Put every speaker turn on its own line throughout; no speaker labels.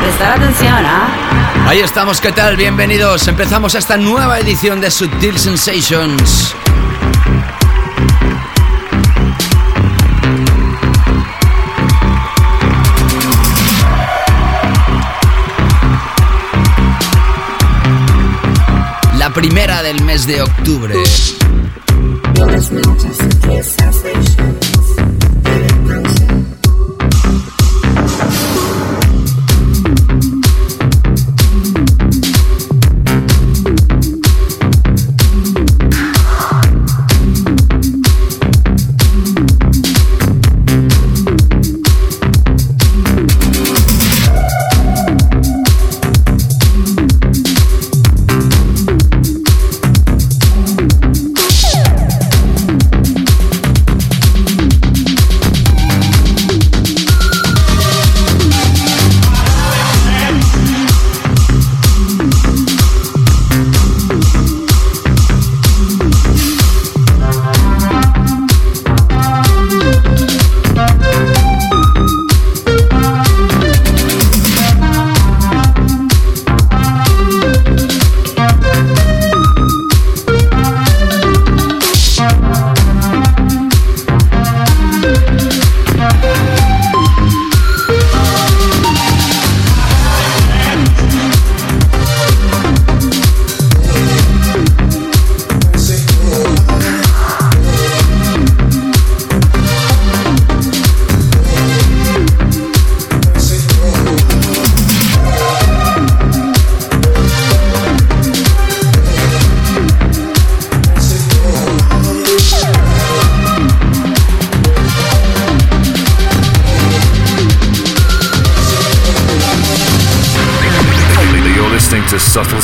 Prestar atención, ¿ah?
Ahí estamos, ¿qué tal? Bienvenidos. Empezamos esta nueva edición de Subtil Sensations. La primera del mes de octubre.
You're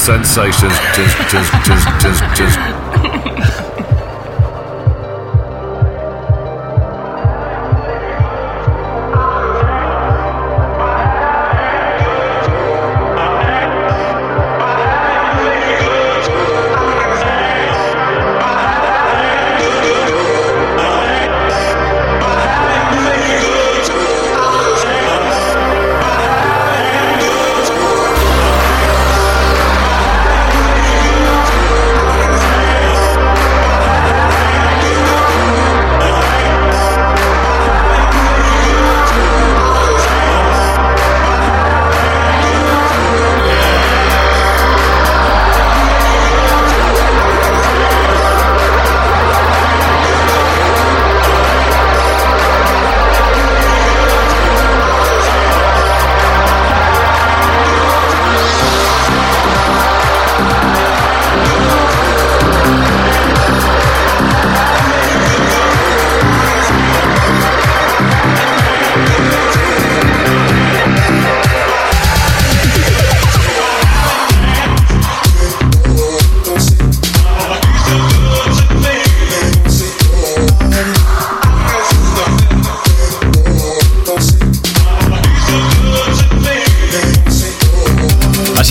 Sensations.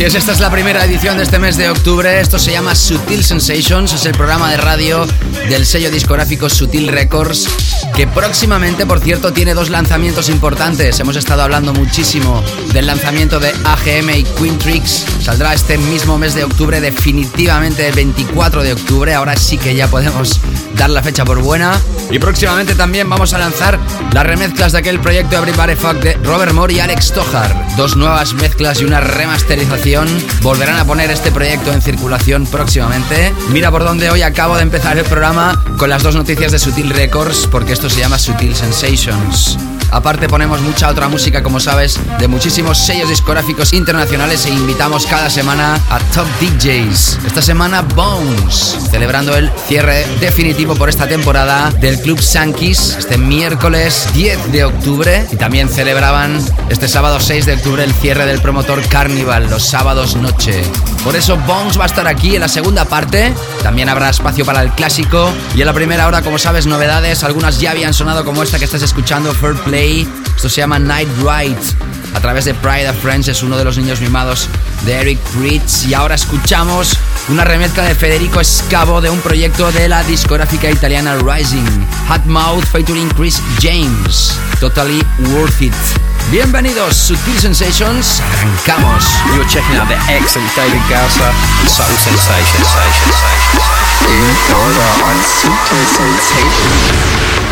Es, esta es la primera edición de este mes de octubre. Esto se llama Sutil Sensations, es el programa de radio del sello discográfico Sutil Records, que próximamente, por cierto, tiene dos lanzamientos importantes. Hemos estado hablando muchísimo del lanzamiento de AGM y Queen Tricks. Saldrá este mismo mes de octubre, definitivamente el 24 de octubre. Ahora sí que ya podemos dar la fecha por buena. Y próximamente también vamos a lanzar las remezclas de aquel proyecto Everybody Fuck de Robert Moore y Alex Tojar. Dos nuevas mezclas y una remasterización. Volverán a poner este proyecto en circulación próximamente. Mira por dónde hoy acabo de empezar el programa con las dos noticias de Sutil Records, porque esto se llama Sutil Sensations. Aparte ponemos mucha otra música, como sabes, de muchísimos sellos discográficos internacionales e invitamos cada semana a top DJs. Esta semana Bones, celebrando el cierre definitivo por esta temporada del Club Sankis este miércoles 10 de octubre y también celebraban este sábado 6 de octubre el cierre del promotor Carnival los sábados noche. Por eso Bones va a estar aquí en la segunda parte. También habrá espacio para el clásico y en la primera hora, como sabes, novedades, algunas ya habían sonado como esta que estás escuchando, Fair Play. Esto se llama Night Ride a través de Pride of Friends, es uno de los niños mimados de Eric Pritz. Y ahora escuchamos una remezcla de Federico Scavo de un proyecto de la discográfica italiana Rising, Hot Mouth featuring Chris James. Totally worth it. Bienvenidos, Sutil Sensations, arrancamos.
You're checking out the excellent David Gausser, Subtle Sensations.
On Subtle Sensations.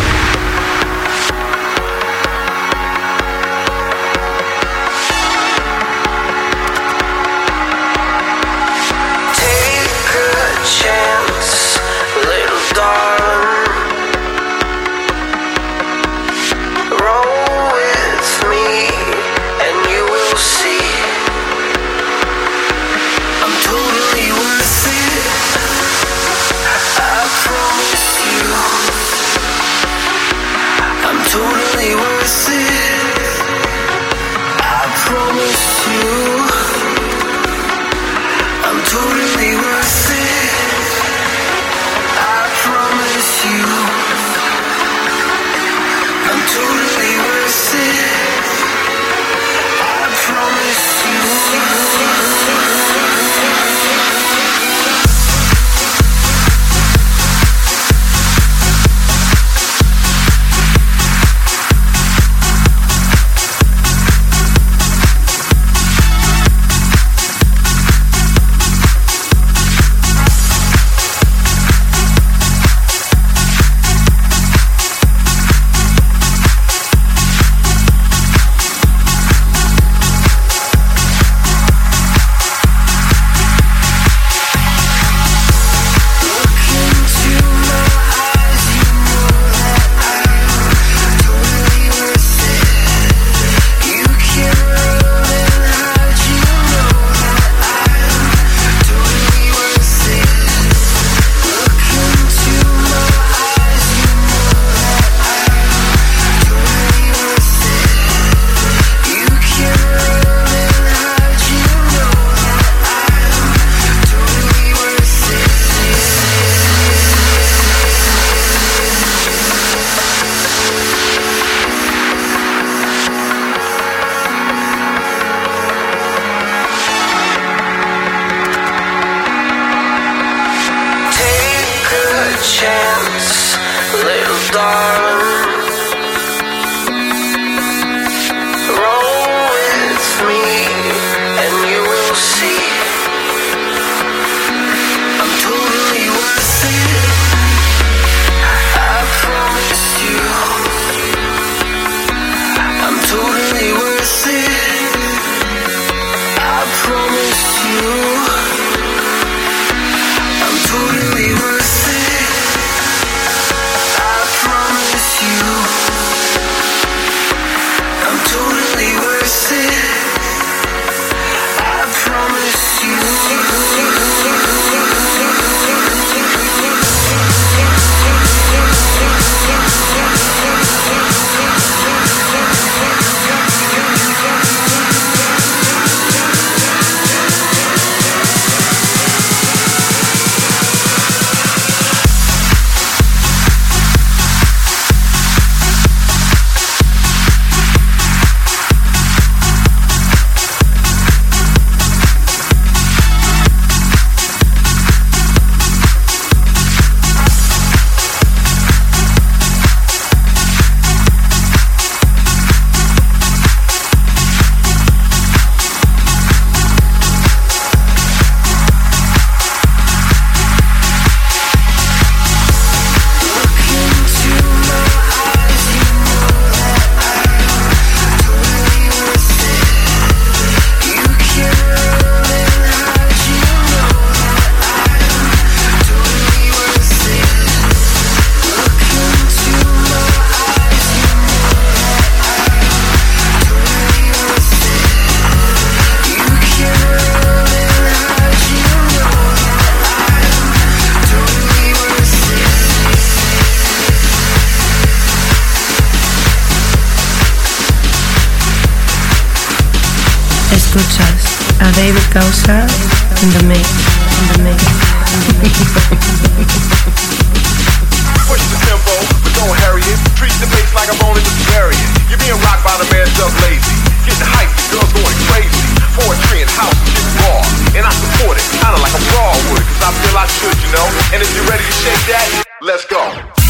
Should, you know. And if you're ready to shake that, let's go.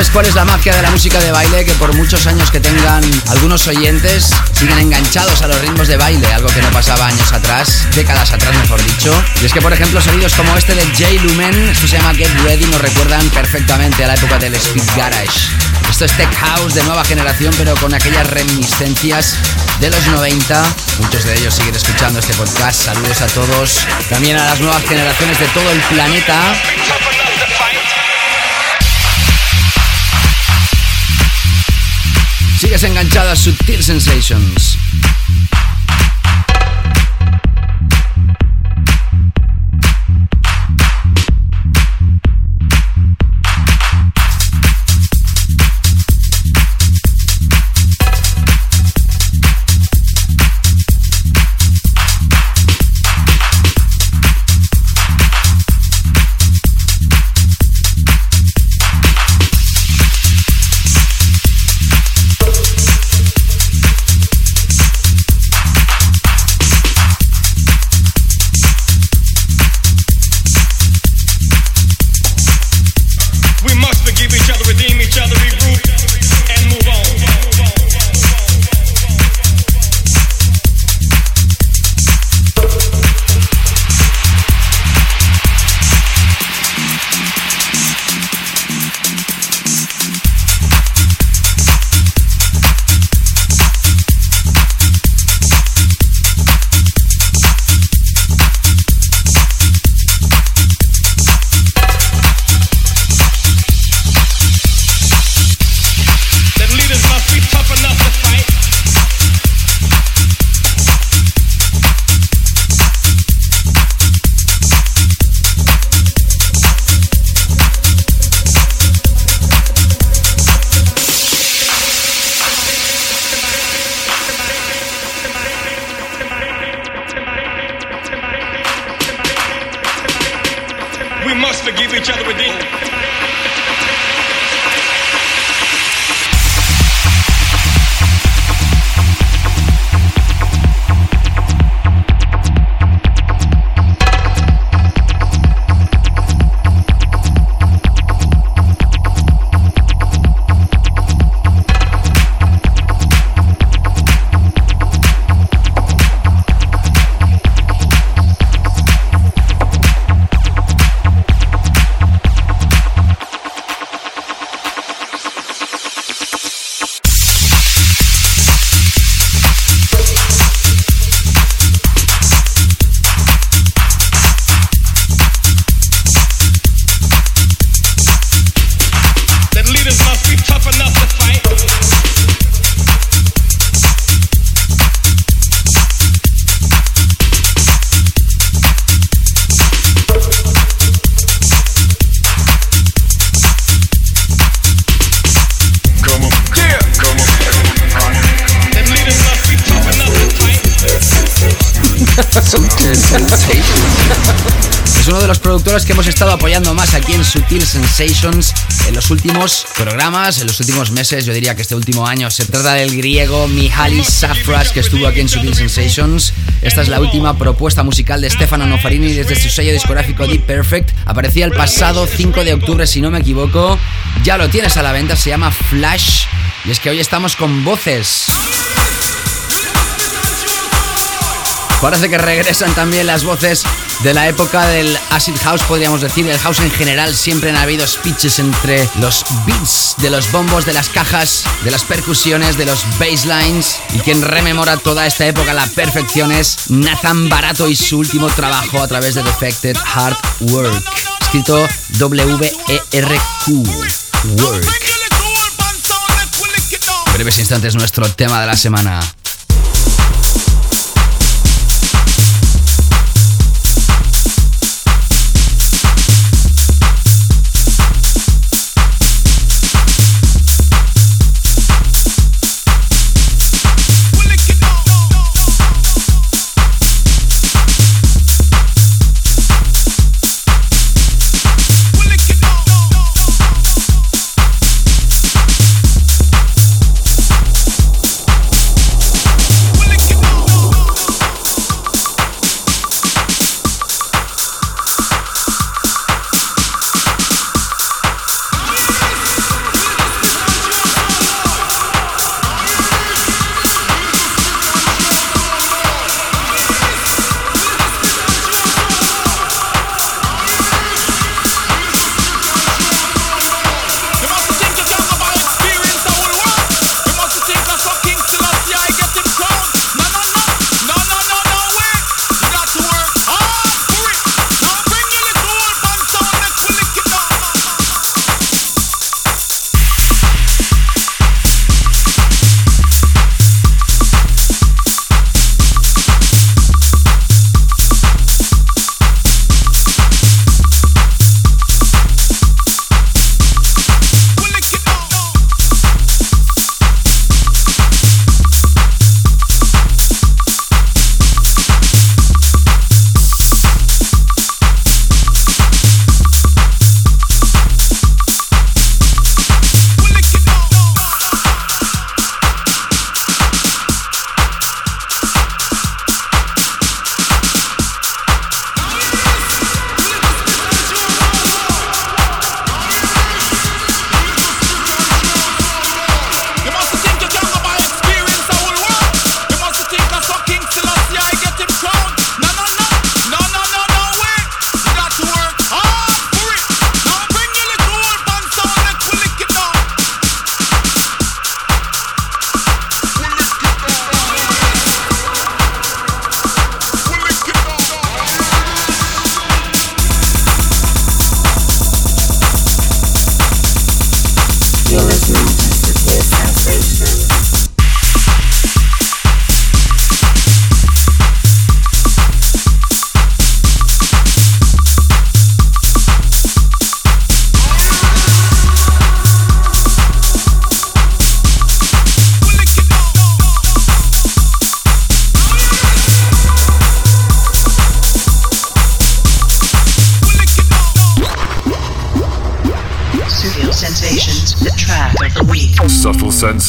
¿Sabes cuál es la magia de la música de baile? Que por muchos años que tengan algunos oyentes, siguen enganchados a los ritmos de baile, algo que no pasaba años atrás, décadas atrás mejor dicho. Y es que, por ejemplo, sonidos como este de Jay Lumen, esto se llama Get Ready, nos recuerdan perfectamente a la época del Speed Garage. Esto es Tech House de nueva generación, pero con aquellas reminiscencias de los 90. Muchos de ellos siguen escuchando este podcast. Saludos a todos. También a las nuevas generaciones de todo el planeta. Sigues enganchado a Sutil Sensations. Es uno de los productores que hemos estado apoyando más aquí en Sutil Sensations en los últimos programas, en los últimos meses, yo diría que este último año. Se trata del griego Mihalis Safras que estuvo aquí en Sutil Sensations. Esta es la última propuesta musical de Stefano Nofarini desde su sello discográfico Deep Perfect. Aparecía el pasado 5 de octubre, si no me equivoco. Ya lo tienes a la venta, se llama Flash. Y es que hoy estamos con voces. Parece que regresan también las voces de la época del acid house, podríamos decir, el house en general. Siempre han habido speeches entre los beats de los bombos, de las cajas, de las percusiones, de los basslines. Y quien rememora toda esta época a la perfección es Nathan Barato y su último trabajo a través de Defected Hard Work, escrito W-E-R-Q. Work. En breves instantes nuestro tema de la semana.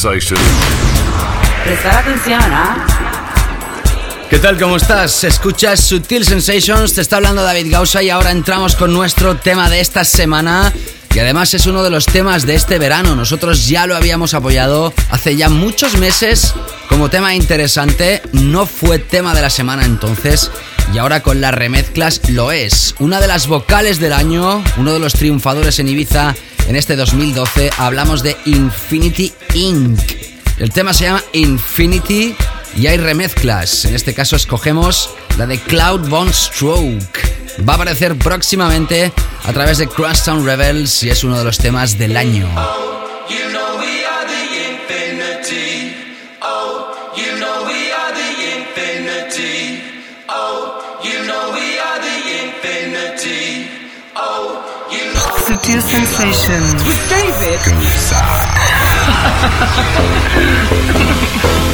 Sensation.
Prestar atención, ¿ah?
¿Qué tal? ¿Cómo estás? Escuchas Sutil Sensations, te está hablando David Gausa y ahora entramos con nuestro tema de esta semana. Y además es uno de los temas de este verano. Nosotros ya lo habíamos apoyado hace ya muchos meses como tema interesante. No fue tema de la semana entonces. Y ahora con las remezclas lo es. Una de las vocales del año, uno de los triunfadores en Ibiza en este 2012. Hablamos de Infinity Inc. El tema se llama Infinity y hay remezclas. En este caso escogemos la de Cloud Bone Stroke. Va a aparecer próximamente a través de Crosstown Rebels y es uno de los temas del año.
Sutil Sensations.
With David Goza.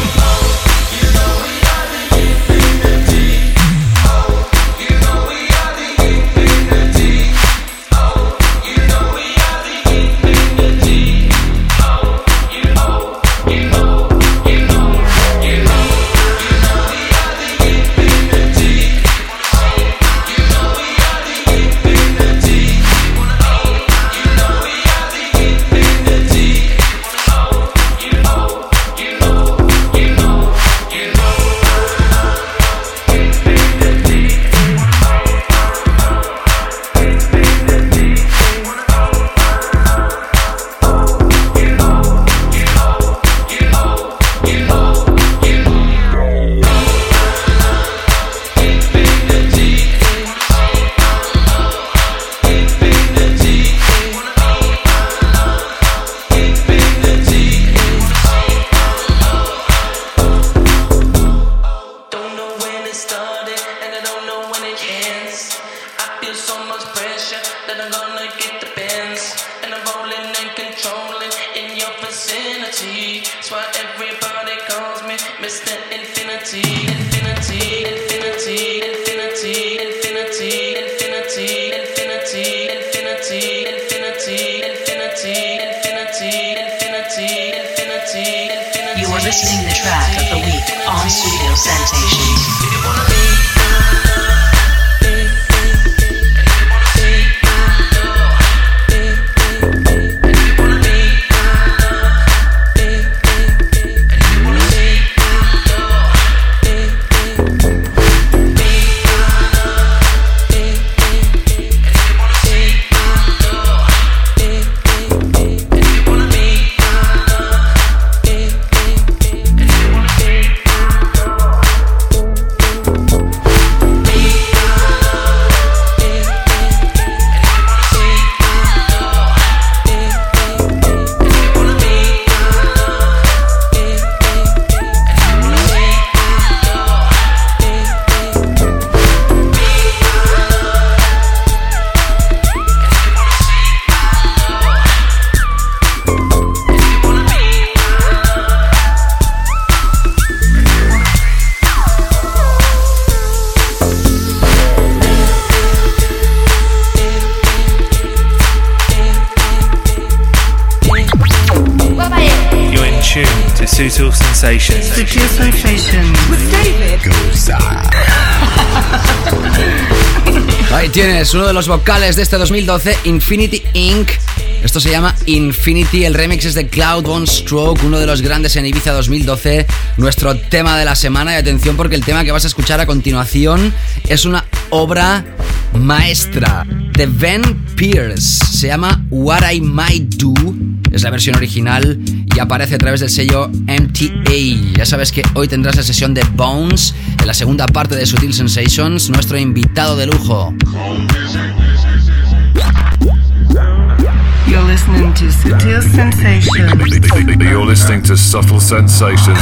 es uno de los vocales de este 2012, Infinity Inc. Esto se llama Infinity, el remix es de Cloud One Stroke, uno de los grandes en Ibiza 2012, nuestro tema de la semana y atención porque el tema que vas a escuchar a continuación es una obra maestra de Ben Pierce, se llama What I Might Do, es la versión original aparece a través del sello MTA. Ya sabes que hoy tendrás la sesión de Bones en la segunda parte de Sutil Sensations, nuestro invitado de lujo.
You're listening to Sutil Sensations.
You're listening to Subtle Sensations.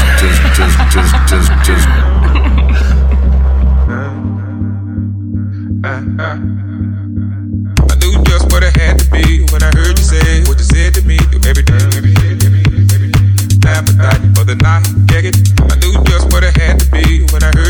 I knew just what I had to be when I heard you say what you said to me. Everything, everything. another night. Get it? I knew just what it had to be when I heard.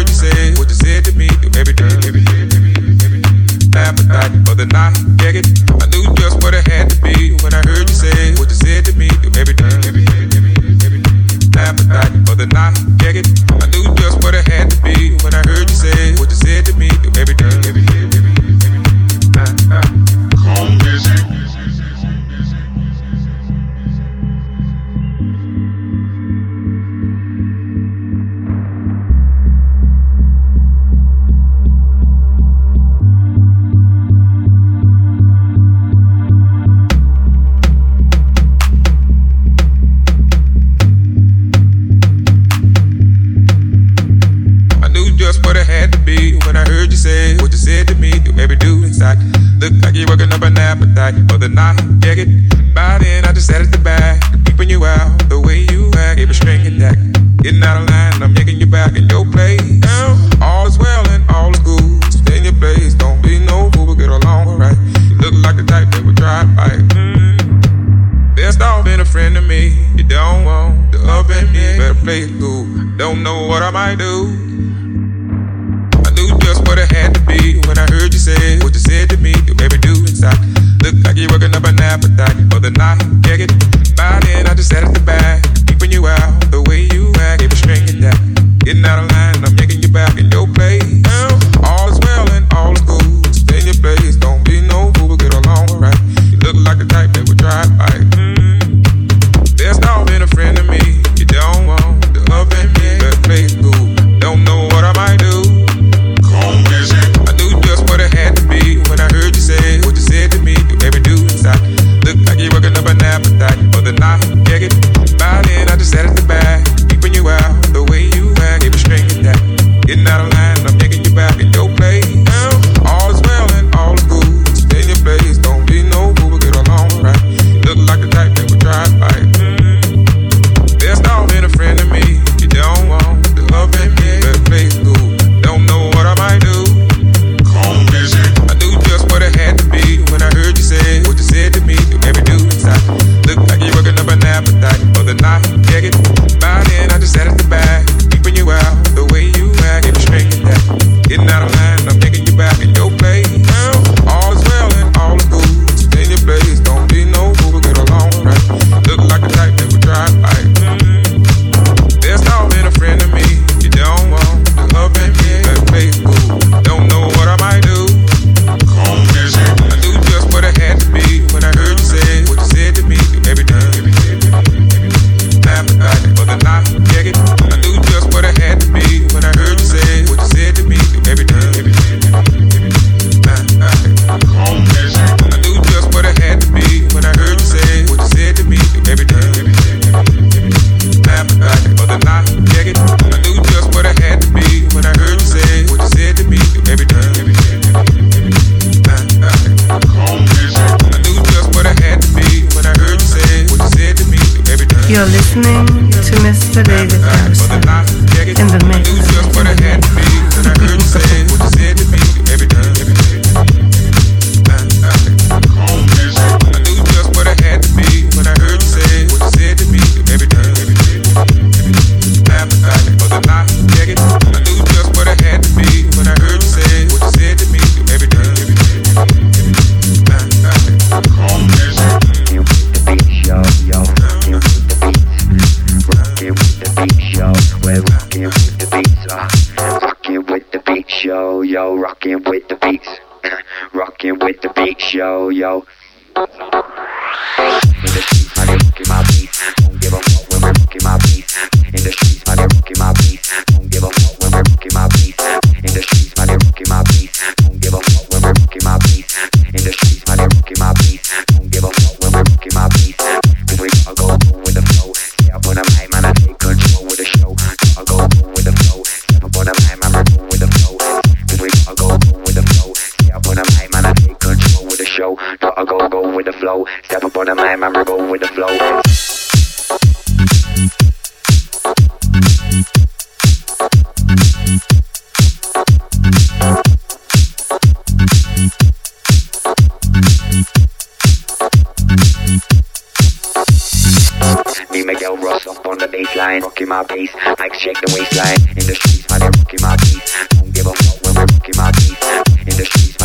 line,
rocking my bass. Mics shake the waistline. In the streets, man, they rocking my beats. Don't give a fuck when we're rocking my beats. In the streets.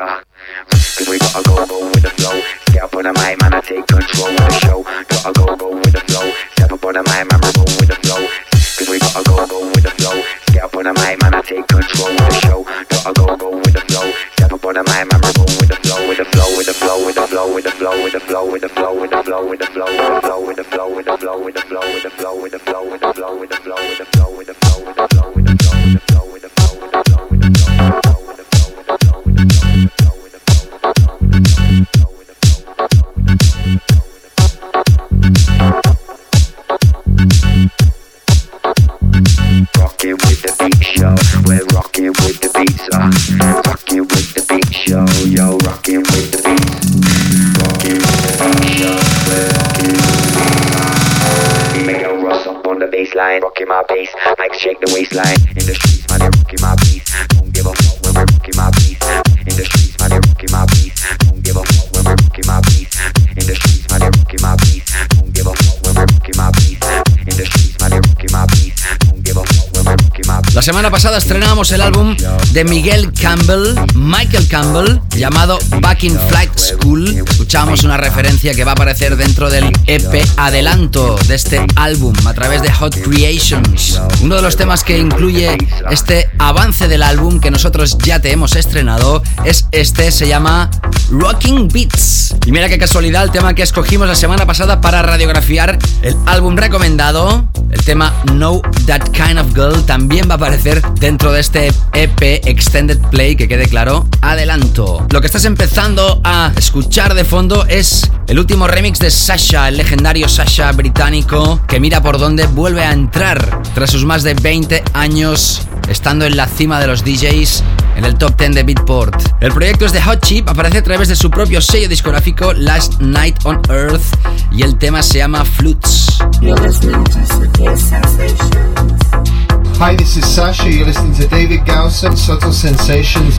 Cause we gotta go, go with the flow. Step up on the mic, man, I take control of the show. Gotta go, go with the flow. Step up on the mic, man, roll with the flow. Cause we gotta go, go with the flow. Step up on the mic, man, I take control of the show. Gotta go, go with the flow. Step up on the mic, man, roll with the with the flow, with the flow, with the flow, with the flow, with the flow, with the flow, with the flow, with the flow, with the flow, with the flow, with the flow, with the flow, with the flow. Rocking my bass, like shake the waistline. In the streets, man, they're rocking my beats.
La semana pasada estrenamos el álbum de Miguel Campbell, Michael Campbell, llamado Back in Flight School. Escuchamos una referencia que va a aparecer dentro del EP adelanto de este álbum a través de Hot Creations. Uno de los temas que incluye este avance del álbum que nosotros ya te hemos estrenado es este, se llama Rocking Beats. Y mira qué casualidad el tema que escogimos la semana pasada para radiografiar el álbum recomendado, el tema Know That Kind of Girl, también va a aparecer dentro de este EP Extended Play, que quede claro, adelanto. Lo que estás empezando a escuchar de fondo es el último remix de Sasha, el legendario Sasha británico, que mira por dónde vuelve a entrar tras sus más de 20 años estando en la cima de los DJs en el top 10 de Beatport. El proyecto es de Hot Chip, aparece a través de su propio sello discográfico Last Night on Earth y el tema se llama Flutes.
Hi, this is Sasha. You're listening to David Gausser, Subtle Sensations.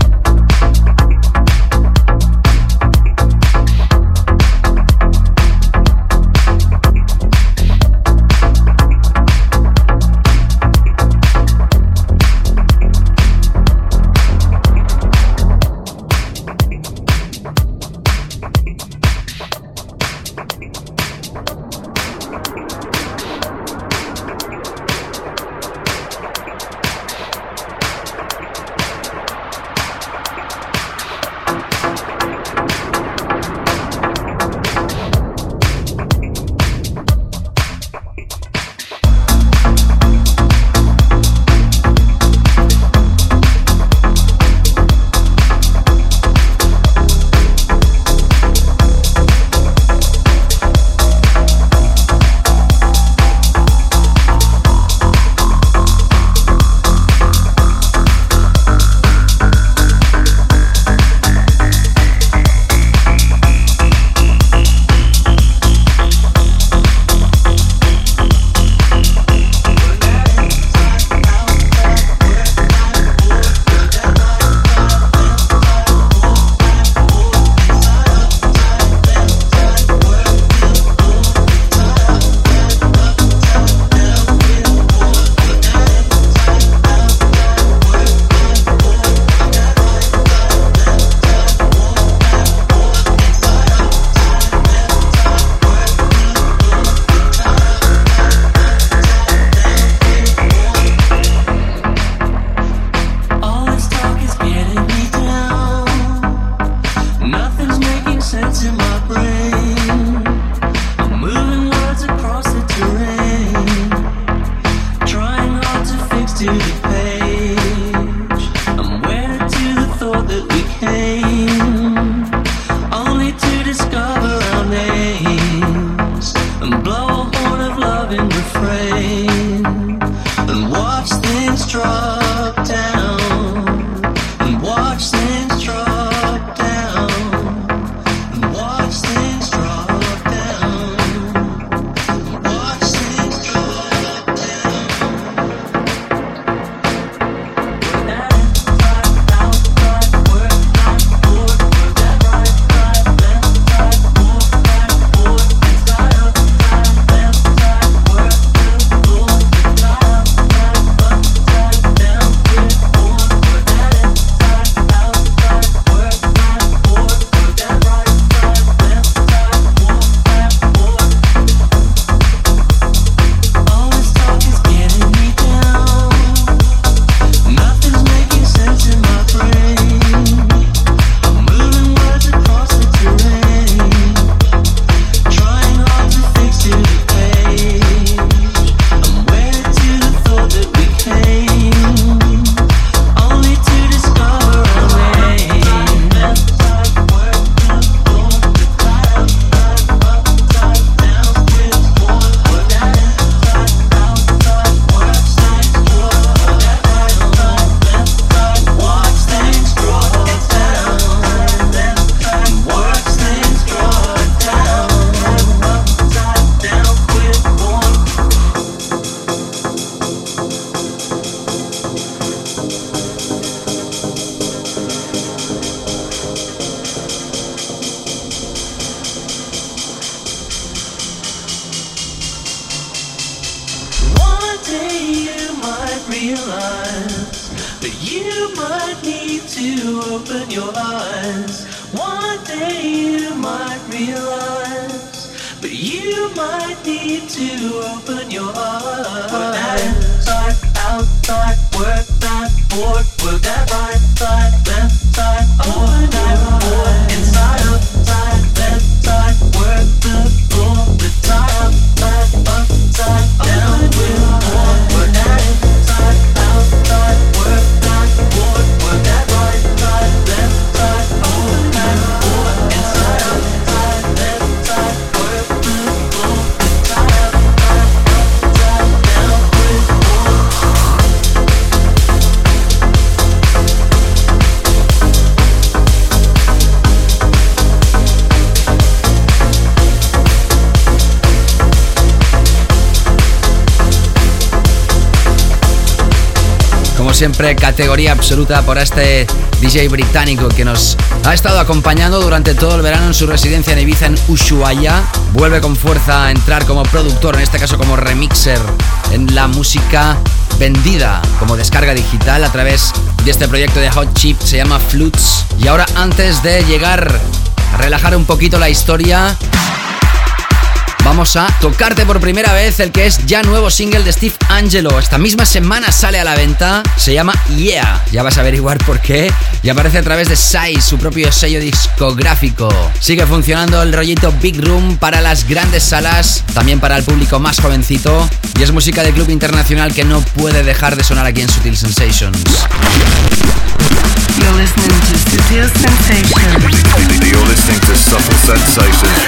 Open your eyes. One day you might realize but you might need to open your eyes. Work that inside, outside, work that board, work that right side, left side, work that board, inside, outside,
siempre, categoría absoluta por este DJ británico que nos ha estado acompañando durante todo el verano en su residencia en Ibiza en Ushuaia. Vuelve con fuerza a entrar como productor, en este caso como remixer, en la música vendida como descarga digital a través de este proyecto de Hot Chip, se llama Flutes. Y ahora, antes de llegar a relajar un poquito la historia, Vamos a tocarte por primera vez el que es ya nuevo single de Steve Angelo. Esta misma semana sale a la venta. Se llama Yeah. Ya vas a averiguar por qué. Y aparece a través de Size, su propio sello discográfico. Sigue funcionando el rollito Big Room para las grandes salas, también para el público más jovencito. Y es música de club internacional que no puede dejar de sonar aquí en Sutil Sensations.
You're listening to Sensations.
You're listening to Subtle Sensations.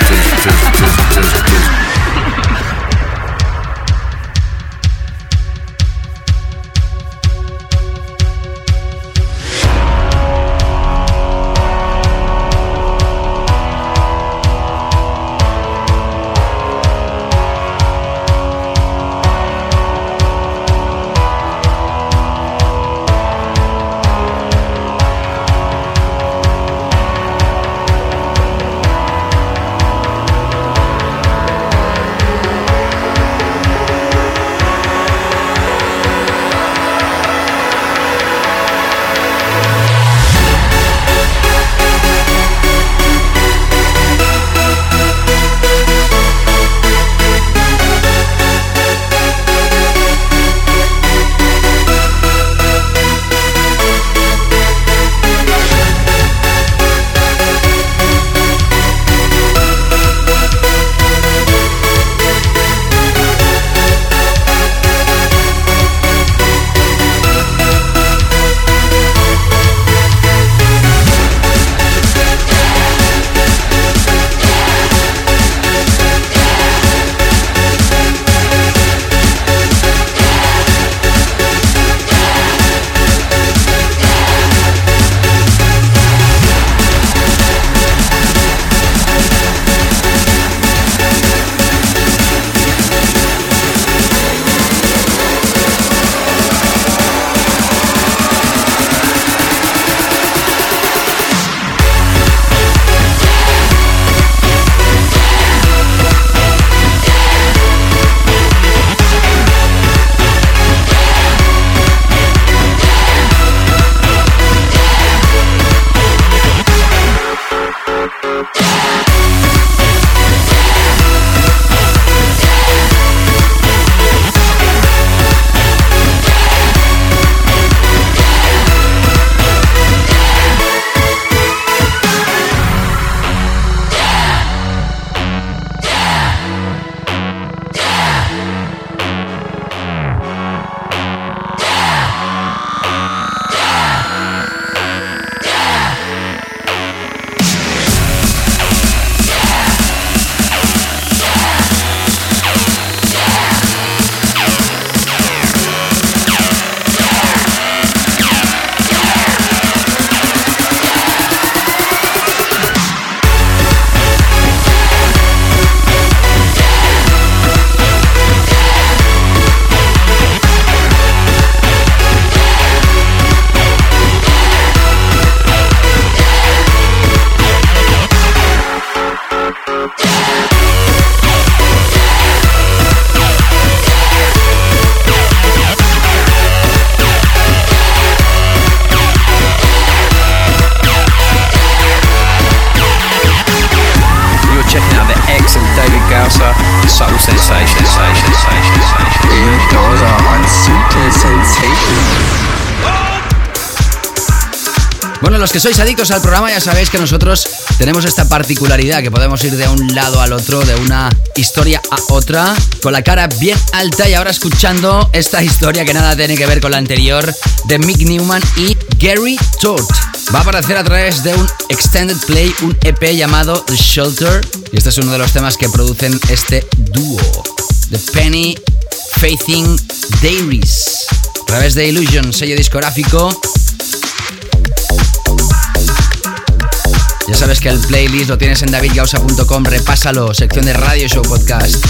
Que sois adictos al programa ya sabéis que nosotros tenemos esta particularidad que podemos ir de un lado al otro, de una historia a otra, con la cara bien alta y ahora escuchando esta historia que nada tiene que ver con la anterior de Mick Newman y Gary Todd. Va a aparecer a través de un extended play, un EP llamado The Shelter y este es uno de los temas que producen este dúo, The Penny Faithing Diaries. A través de Illusion, sello discográfico, Ya sabes que el playlist lo tienes en davidgausa.com, repásalo, sección de Radio Show Podcast.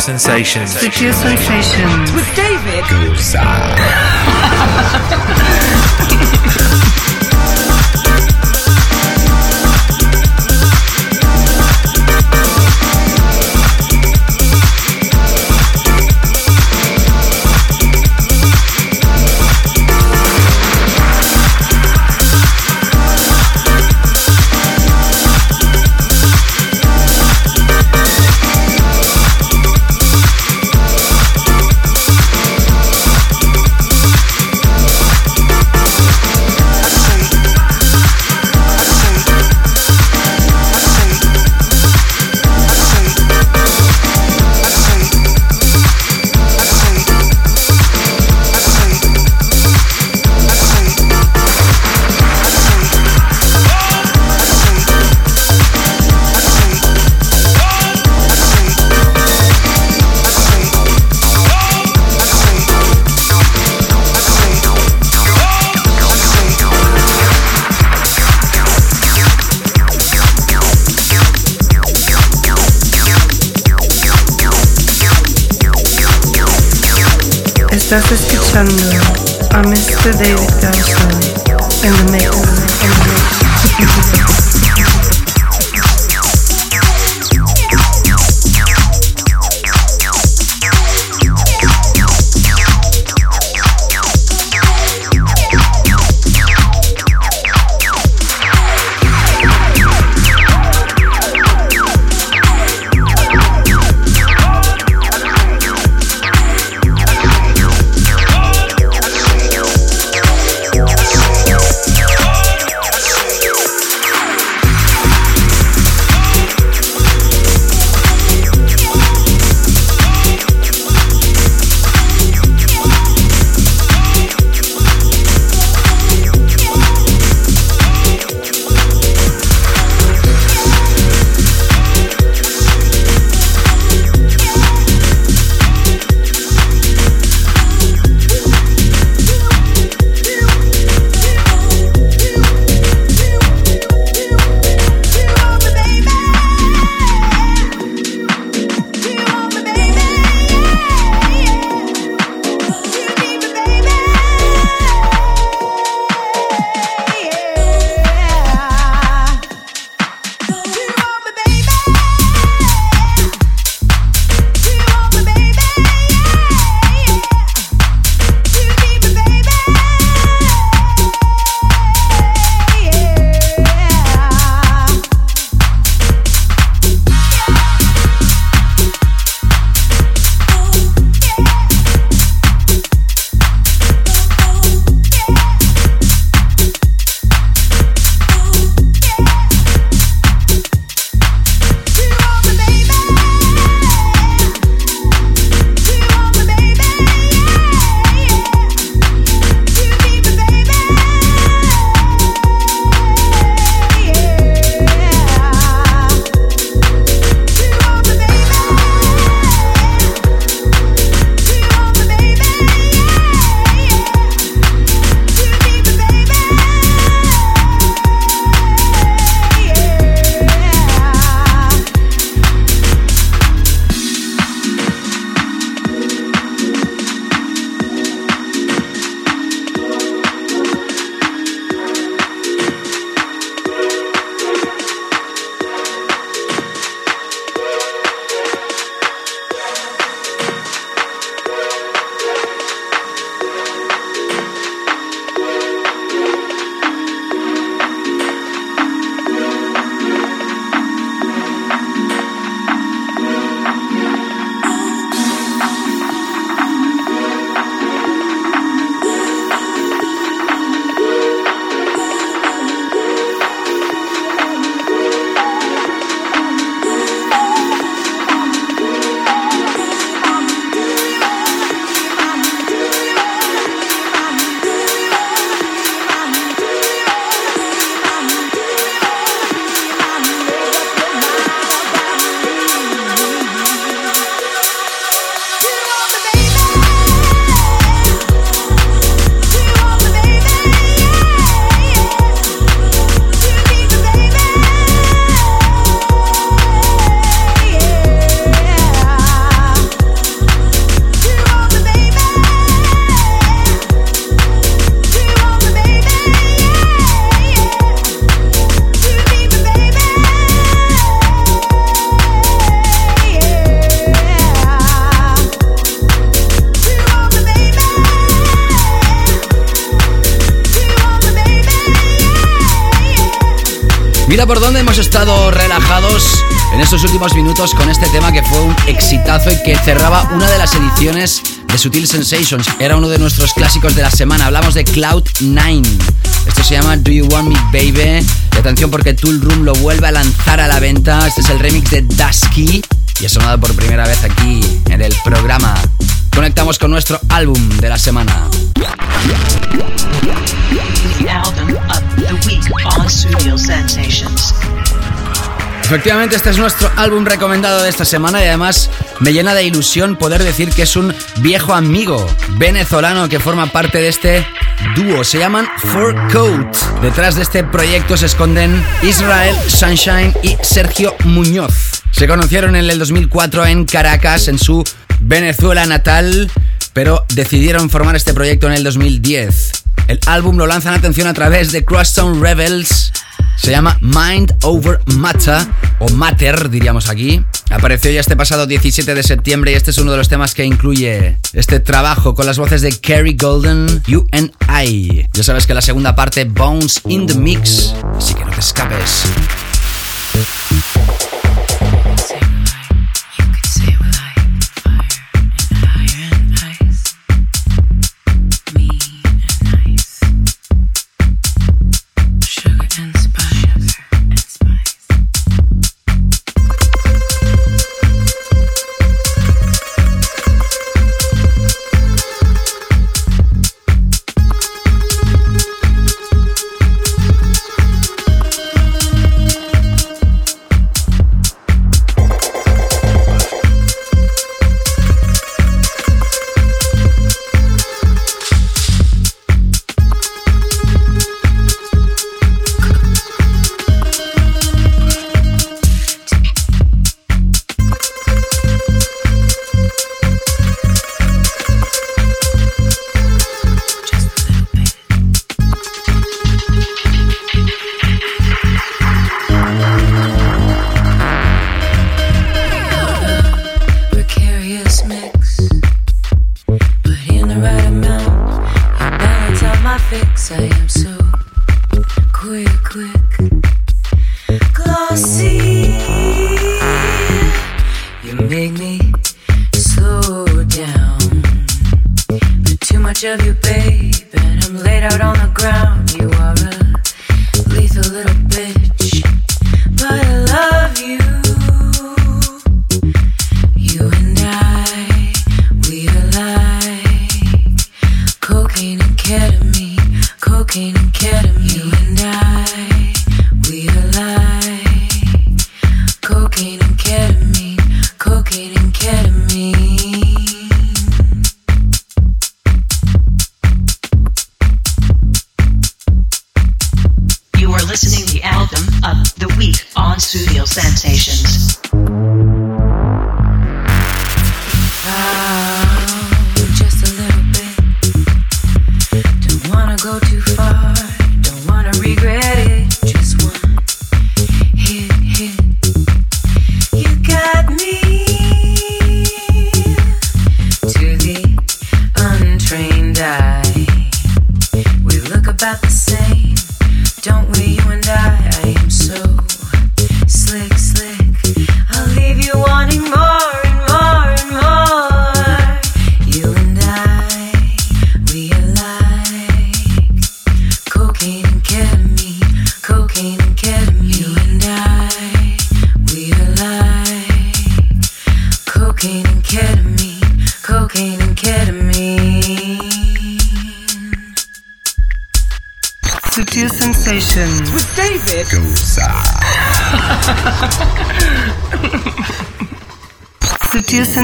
Sensations.
Sutil Sensations.
With David.
Estás
este tema que fue un exitazo y que cerraba una de las ediciones de Sutil Sensations. Era uno de nuestros clásicos de la semana. Hablamos de Cloud 9. Esto se llama Do You Want Me Baby. Y atención porque Tool Room lo vuelve a lanzar a la venta. Este es el remix de Dusky y ha sonado por primera vez aquí en el programa. Conectamos con nuestro álbum de la semana. Efectivamente, este es nuestro álbum recomendado de esta semana y además me llena de ilusión poder decir que es un viejo amigo venezolano que forma parte de este dúo. Se llaman Four Coat. Detrás de este proyecto se esconden Israel Sunshine y Sergio Muñoz. Se conocieron en el 2004 en Caracas, en su Venezuela natal, pero decidieron formar este proyecto en el 2010. El álbum lo lanzan atención a través de Crosstown Rebels. Se llama Mind Over Matter, o Matter diríamos aquí. Apareció ya este pasado 17 de septiembre y este es uno de los temas que incluye este trabajo con las voces de Kerry Golden, You and I. Ya sabes que la segunda parte, Bones in the Mix, así que no te escapes.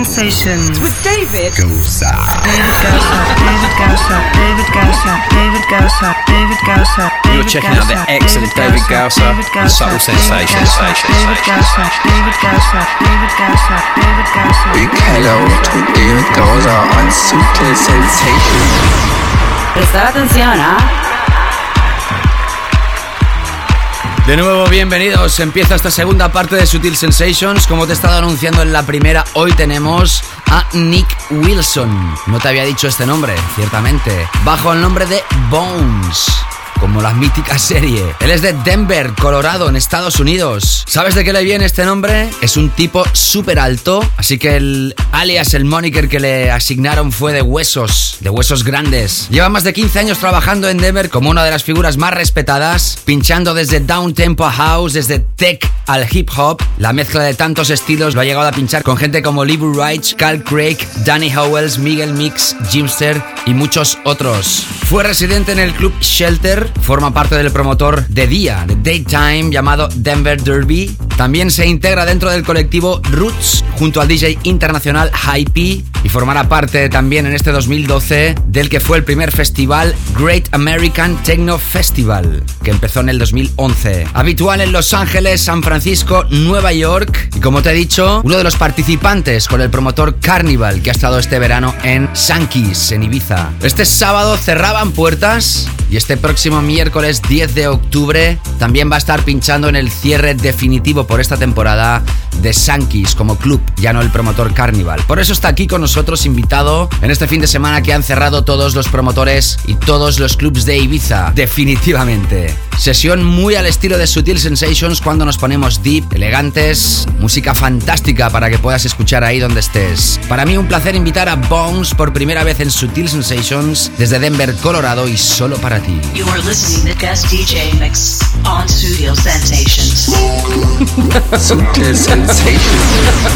Sensations.
With David David
Gausa, David Gausa, David Gausa, David Gausa, David Gausa.
You're checking out the excellent David Gausser and Subtle Sensations.
David Gausa, David Gausa, David Gausa, David Gausa.
Big hello to David Gausser on Sutil Sensations.
Prestar atención, ¿ah?
De nuevo, bienvenidos. Empieza esta segunda parte de Sutil Sensations. Como te he estado anunciando en la primera, hoy tenemos a Nick Wilson. No te había dicho este nombre, ciertamente. Bajo el nombre de Bones. Como la mítica serie. Él es de Denver, Colorado, en Estados Unidos. ¿Sabes de qué le viene este nombre? Es un tipo súper alto, así que el alias, el moniker que le asignaron fue de huesos, de huesos grandes. Lleva más de 15 años trabajando en Denver como una de las figuras más respetadas, pinchando desde down tempo house, desde tech al hip hop. La mezcla de tantos estilos lo ha llegado a pinchar con gente como Lee Wright, Carl Craig, Danny Howells, Miguel Mix, Jimster y muchos otros. Fue residente en el club Shelter, forma parte del promotor de día, de daytime, llamado Denver Derby. También se integra dentro del colectivo Roots junto al DJ internacional Hype y formará parte también en este 2012 del que fue el primer festival Great American Techno Festival, que empezó en el 2011. Habitual en Los Ángeles, San Francisco, Nueva York y como te he dicho, uno de los participantes con el promotor Carnival que ha estado este verano en Sankis, en Ibiza. Este sábado cerraban puertas y este próximo miércoles 10 de octubre también va a estar pinchando en el cierre definitivo por esta temporada de Sankis como club, ya no el promotor Carnival. Por eso está aquí con nosotros invitado en este fin de semana que han cerrado todos los promotores y todos los clubs de Ibiza, definitivamente. Sesión muy al estilo de Sutil Sensations cuando nos ponemos deep, elegantes, música fantástica para que puedas escuchar ahí donde estés. Para mí un placer invitar a Bones por primera vez en Sutil Sensations desde Denver, Colorado y solo para ti.
Listening to guest DJ mix on Studio Sensations.
Sutil Sensations.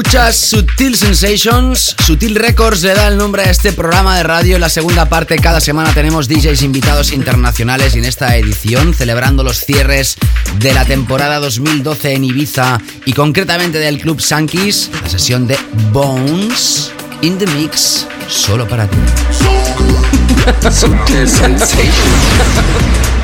Escuchas Sutil Sensations, Sutil Records le da el nombre a este programa de radio. En la segunda parte cada semana tenemos DJs invitados internacionales y en esta edición celebrando los cierres de la temporada 2012 en Ibiza y concretamente del Club Sankis, la sesión de Bones in the Mix, solo para ti.
Sutil Sensations.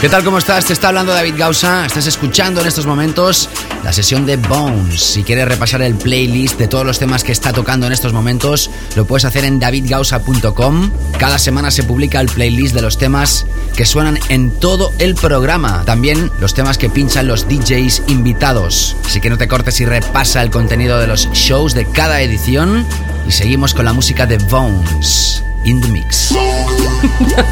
¿Qué tal? ¿Cómo estás? Te está hablando David Gausa. Estás escuchando en estos momentos la sesión de Bones. Si quieres repasar el playlist de todos los temas que está tocando en estos momentos, lo puedes hacer en davidgausa.com. Cada semana se publica el playlist de los temas que suenan en todo el programa. También los temas que pinchan los DJs invitados. Así que no te cortes y repasa el contenido de los shows de cada edición. Y seguimos con la música de Bones in the mix.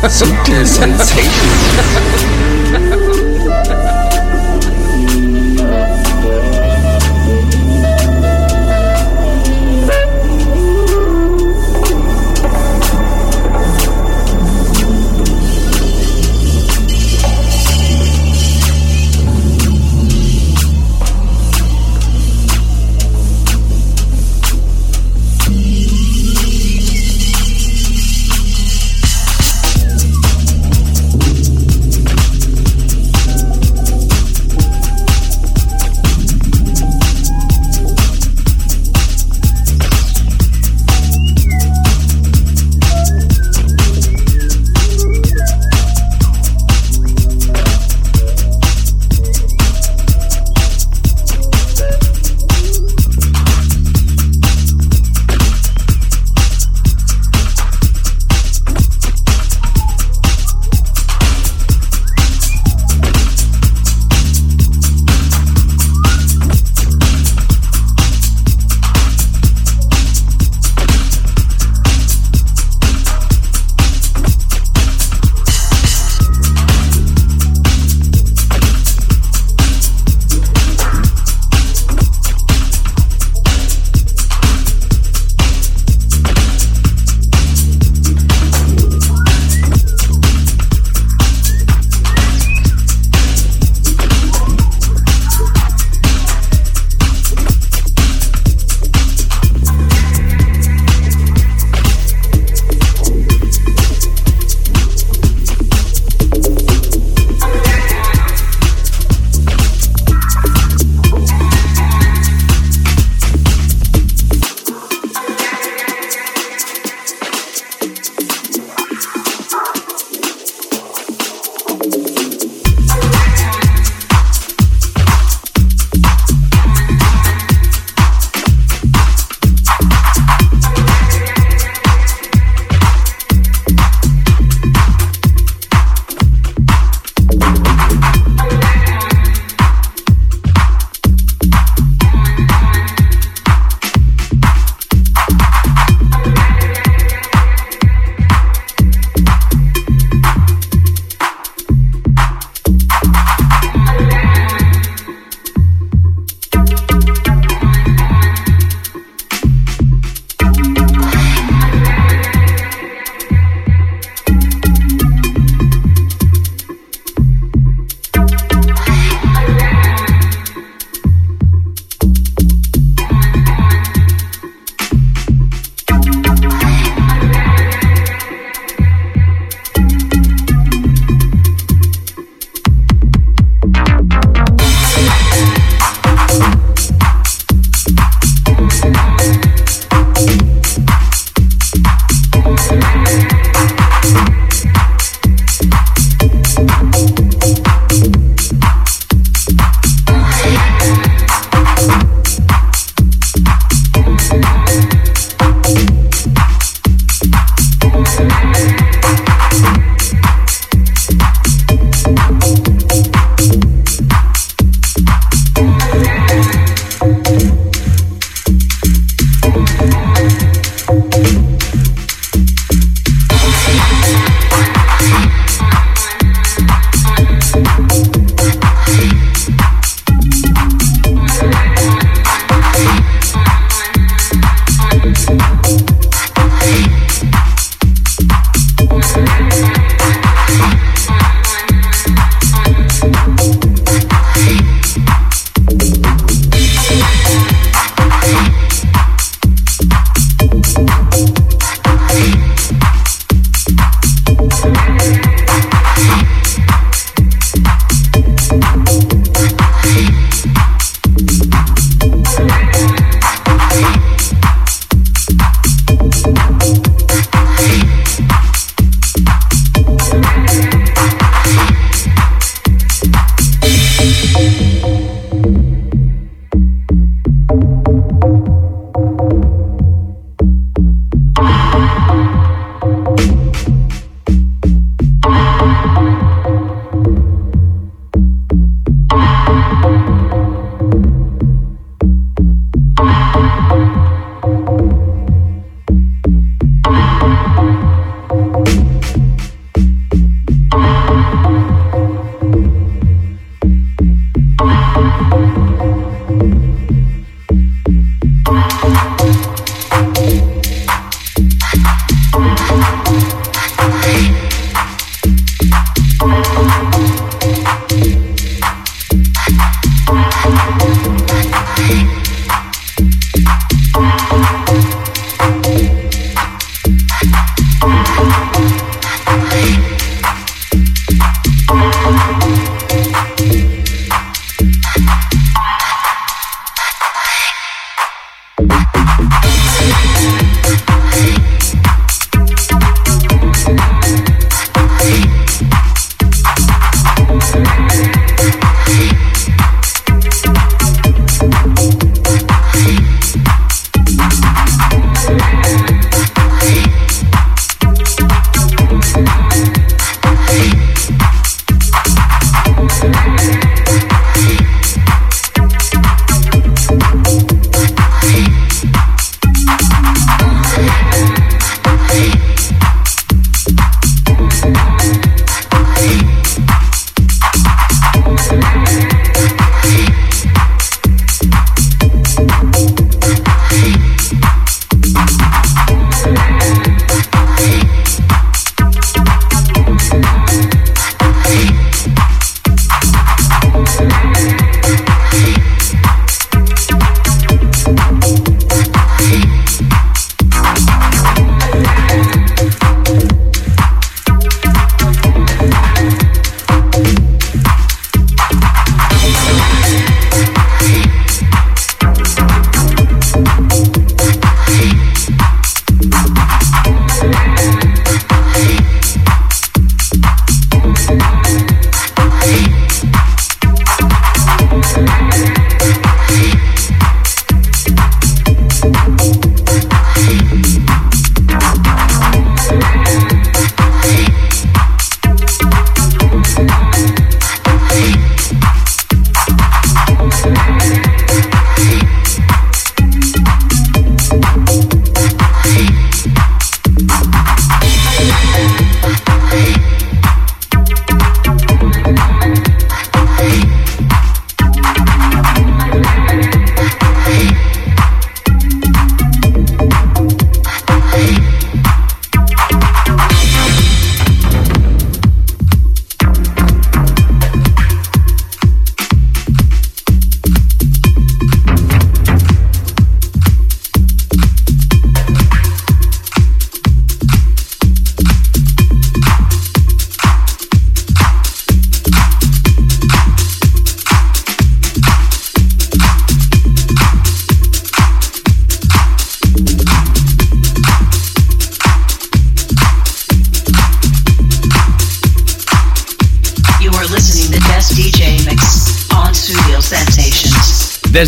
Sutil Sensations.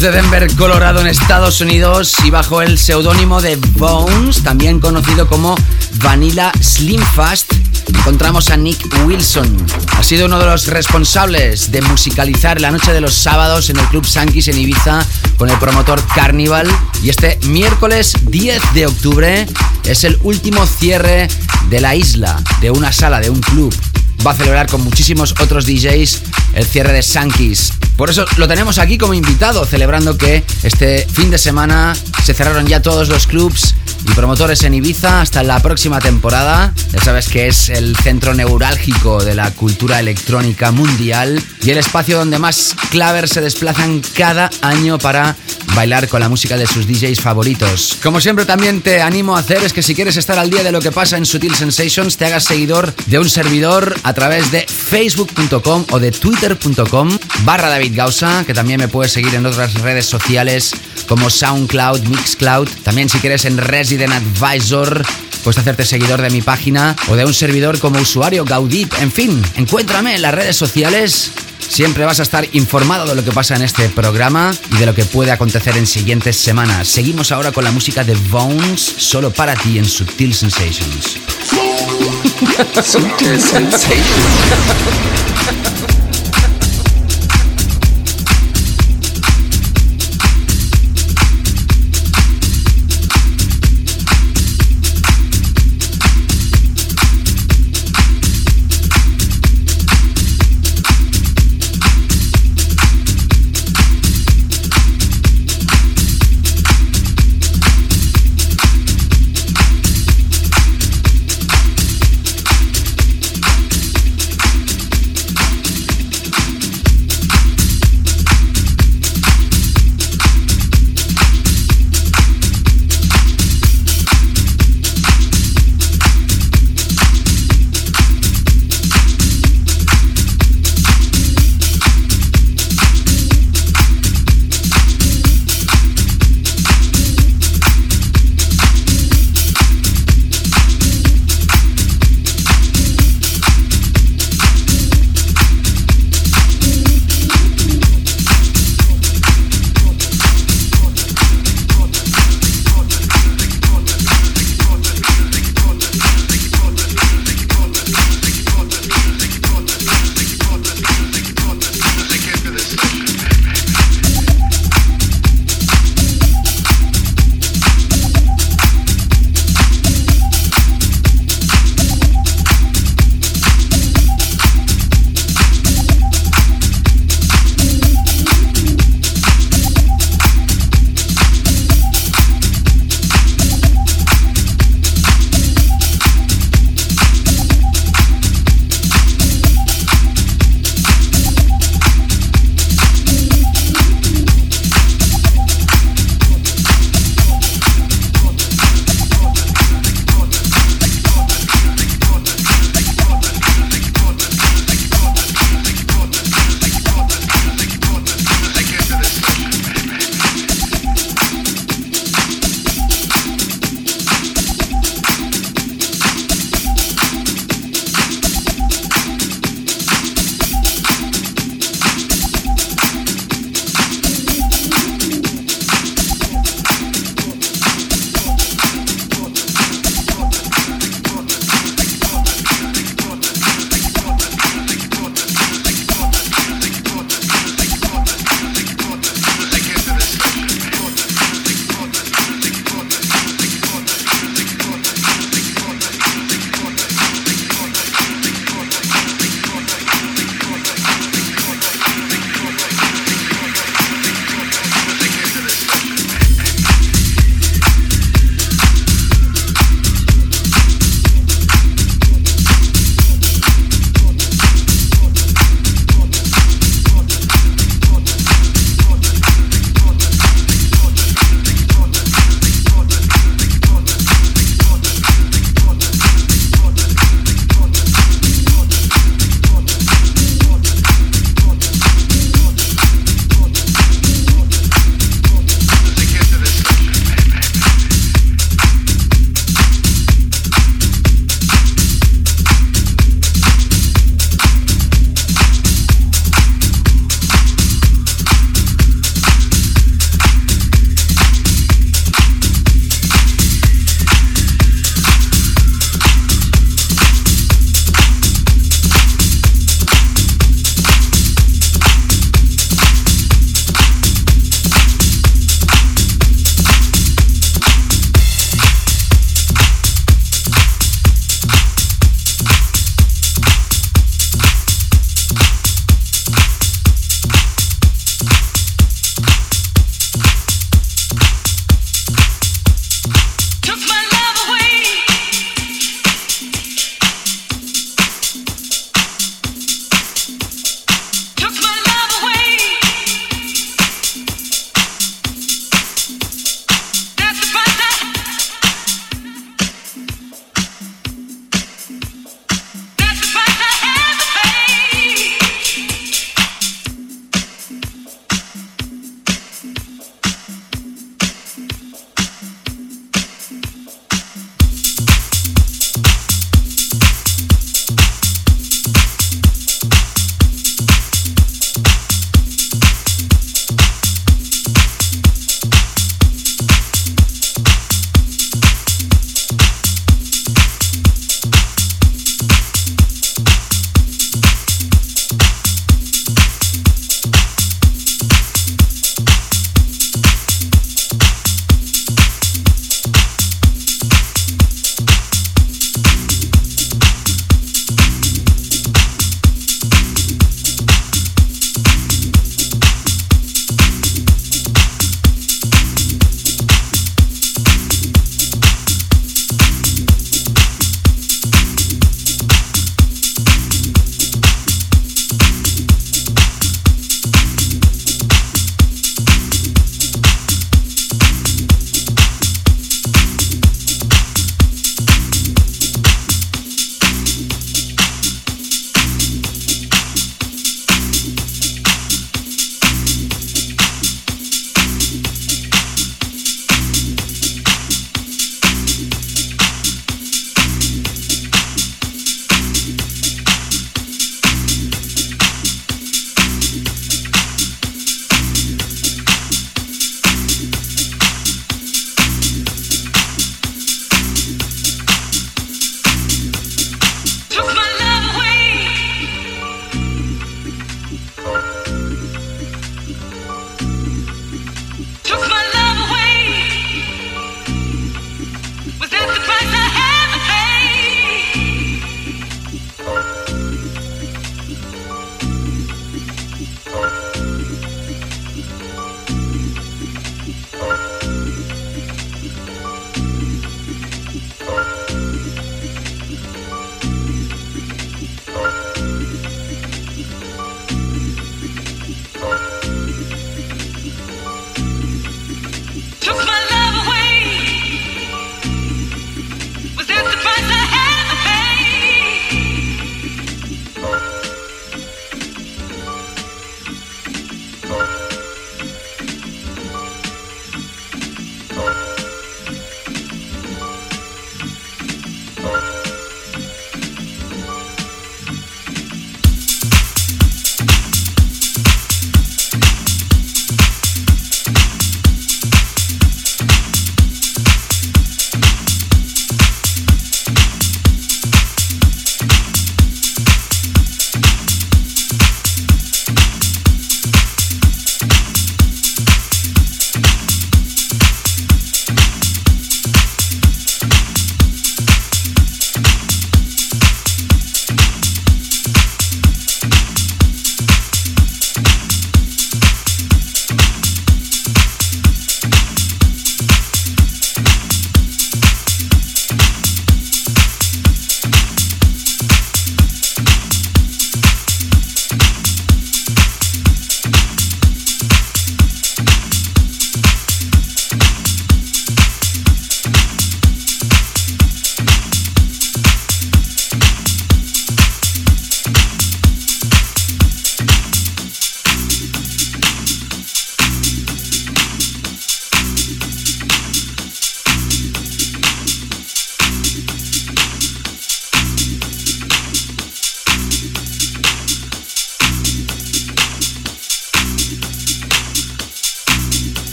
Desde Denver, Colorado, en Estados Unidos, y bajo el seudónimo de Bones, también conocido como Vanilla Slim Fast, encontramos a Nick Wilson. Ha sido uno de los responsables de musicalizar la noche de los sábados en el Club Sankis en Ibiza con el promotor Carnival. Y este miércoles 10 de octubre es el último cierre de la isla, de una sala, de un club va a celebrar con muchísimos otros DJs el cierre de Sankis. Por eso lo tenemos aquí como invitado, celebrando que este fin de semana se cerraron ya todos los clubs y promotores en Ibiza hasta la próxima temporada. Ya sabes que es el centro neurálgico de la cultura electrónica mundial y el espacio donde más clavers se desplazan cada año para bailar con la música de sus DJs favoritos. Como siempre también te animo a hacer es que si quieres estar al día de lo que pasa en Sutil Sensations, te hagas seguidor de un servidor a través de facebook.com o de twitter.com barra David Gausa, que también me puedes seguir en otras redes sociales como SoundCloud, Mixcloud, también si quieres en Resident Advisor puedes hacerte seguidor de mi página o de un servidor como usuario Gaudip. En fin, encuéntrame en las redes sociales. Siempre vas a estar informado de lo que pasa en este programa y de lo que puede acontecer en siguientes semanas. Seguimos ahora con la música de Bones, solo para ti en Subtil Sensations.
Subtil Sensations.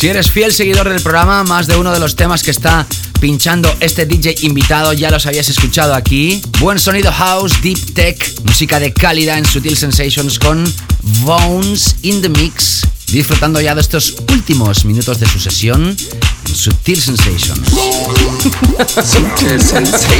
Si eres fiel seguidor del programa, más de uno de los temas que está pinchando este DJ invitado ya los habías escuchado aquí. Buen sonido house, deep tech, música de calidad en Sutil Sensations con Bones in the Mix, disfrutando ya de estos últimos minutos de su sesión en Sutil Sensations.
Sutil Sensations.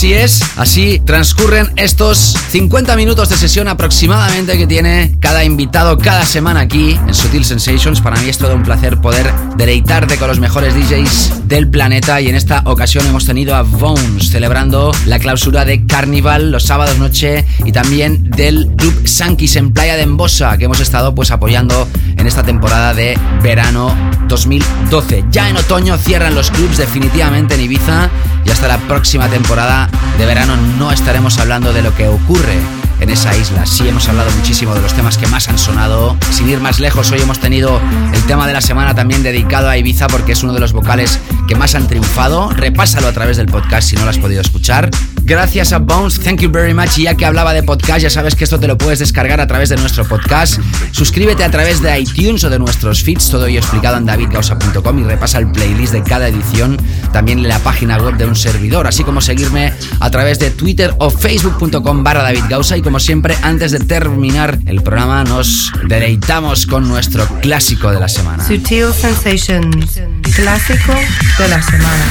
Así es, así transcurren estos 50 minutos de sesión aproximadamente que tiene cada invitado cada semana aquí en Sutil Sensations. Para mí es todo un placer poder deleitarte con los mejores DJs del planeta y en esta ocasión hemos tenido a Bones celebrando la clausura de Carnival los sábados noche y también del Club Sankis en Playa de Embosa que hemos estado pues apoyando en esta temporada de verano 2012. Ya en otoño cierran los clubs definitivamente en Ibiza y hasta la próxima temporada de verano no estaremos hablando de lo que ocurre en esa isla. Sí hemos hablado muchísimo de los temas que más han sonado. Sin ir más lejos, hoy hemos tenido el tema de la semana también dedicado a Ibiza porque es uno de los vocales que más han triunfado. Repásalo a través del podcast si no lo has podido escuchar. Gracias a Bones, thank you very much. Y ya que hablaba de podcast, ya sabes que esto te lo puedes descargar a través de nuestro podcast. Suscríbete a través de iTunes o de nuestros feeds, todo ello explicado en davidgausa.com y repasa el playlist de cada edición, también la página web de un servidor, así como seguirme a través de Twitter o facebook.com barra davidgausa y como siempre, antes de terminar el programa, nos deleitamos con nuestro clásico de la semana.
Sutil Sensations, clásico de la semana.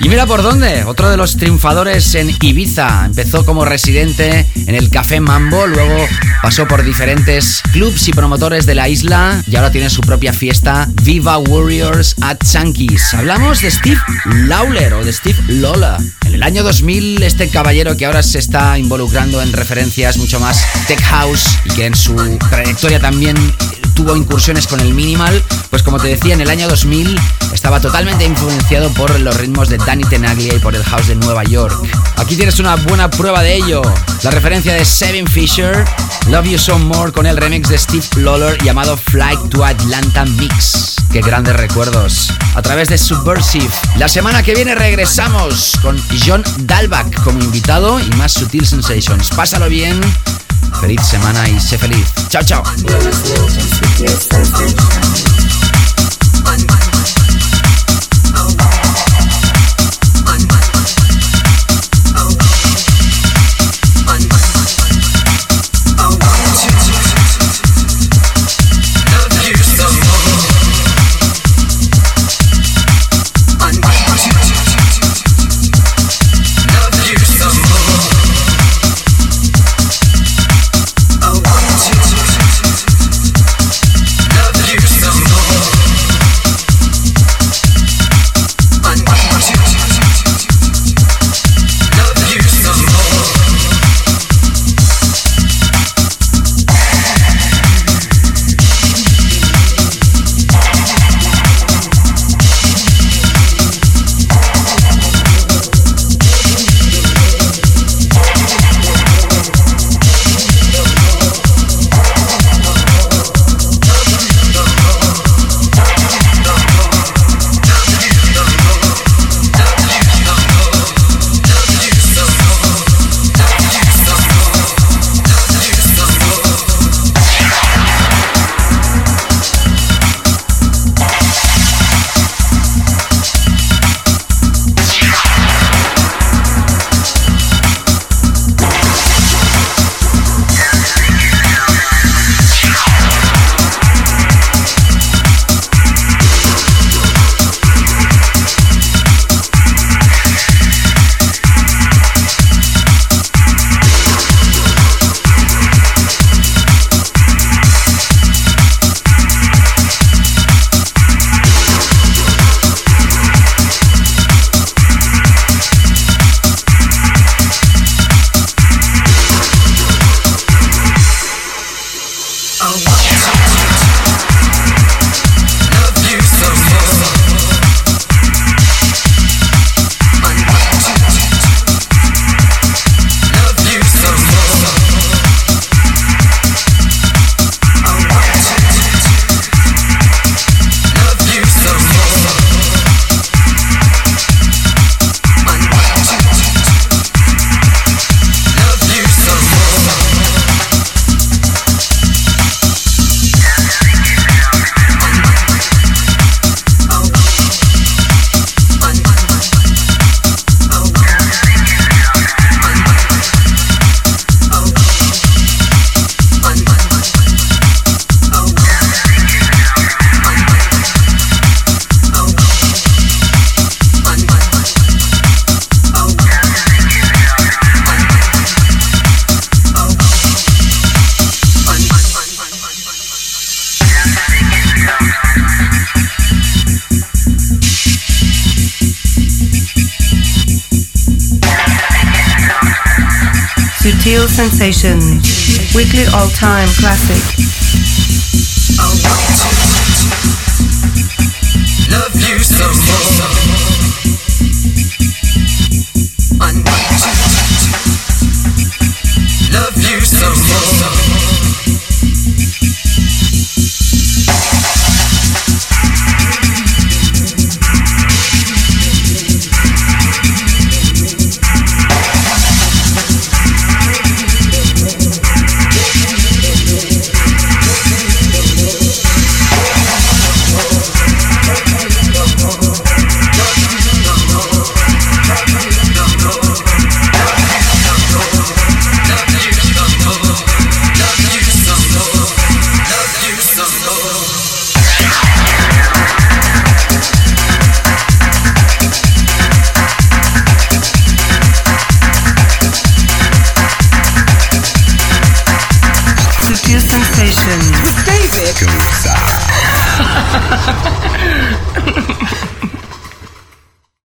Y mira por dónde, otro de los triunfadores en Ibiza. Empezó como residente en el Café Mambo, luego pasó por diferentes clubs y promotores de la isla y ahora tiene su propia fiesta, Viva Warriors at Sankeys. Hablamos de Steve Lawler o de Steve Lola. En el año 2000, este caballero que ahora se está involucrando en referencias mucho más tech house y que en su trayectoria también tuvo incursiones con el minimal, pues como te decía, en el año 2000 estaba totalmente influenciado por los ritmos de Danny Tenaglia y por el house de Nueva York. Aquí tienes una buena prueba de ello, la referencia de Seven Fisher, Love You So More con el remix de Steve Lawler llamado Flight to Atlanta Mix. Qué grandes recuerdos. A través de Subversive. La semana que viene regresamos con John Dalbach como invitado y más Sutil Sensations. Pásalo bien. Feliz semana y sé feliz. Chao, chao.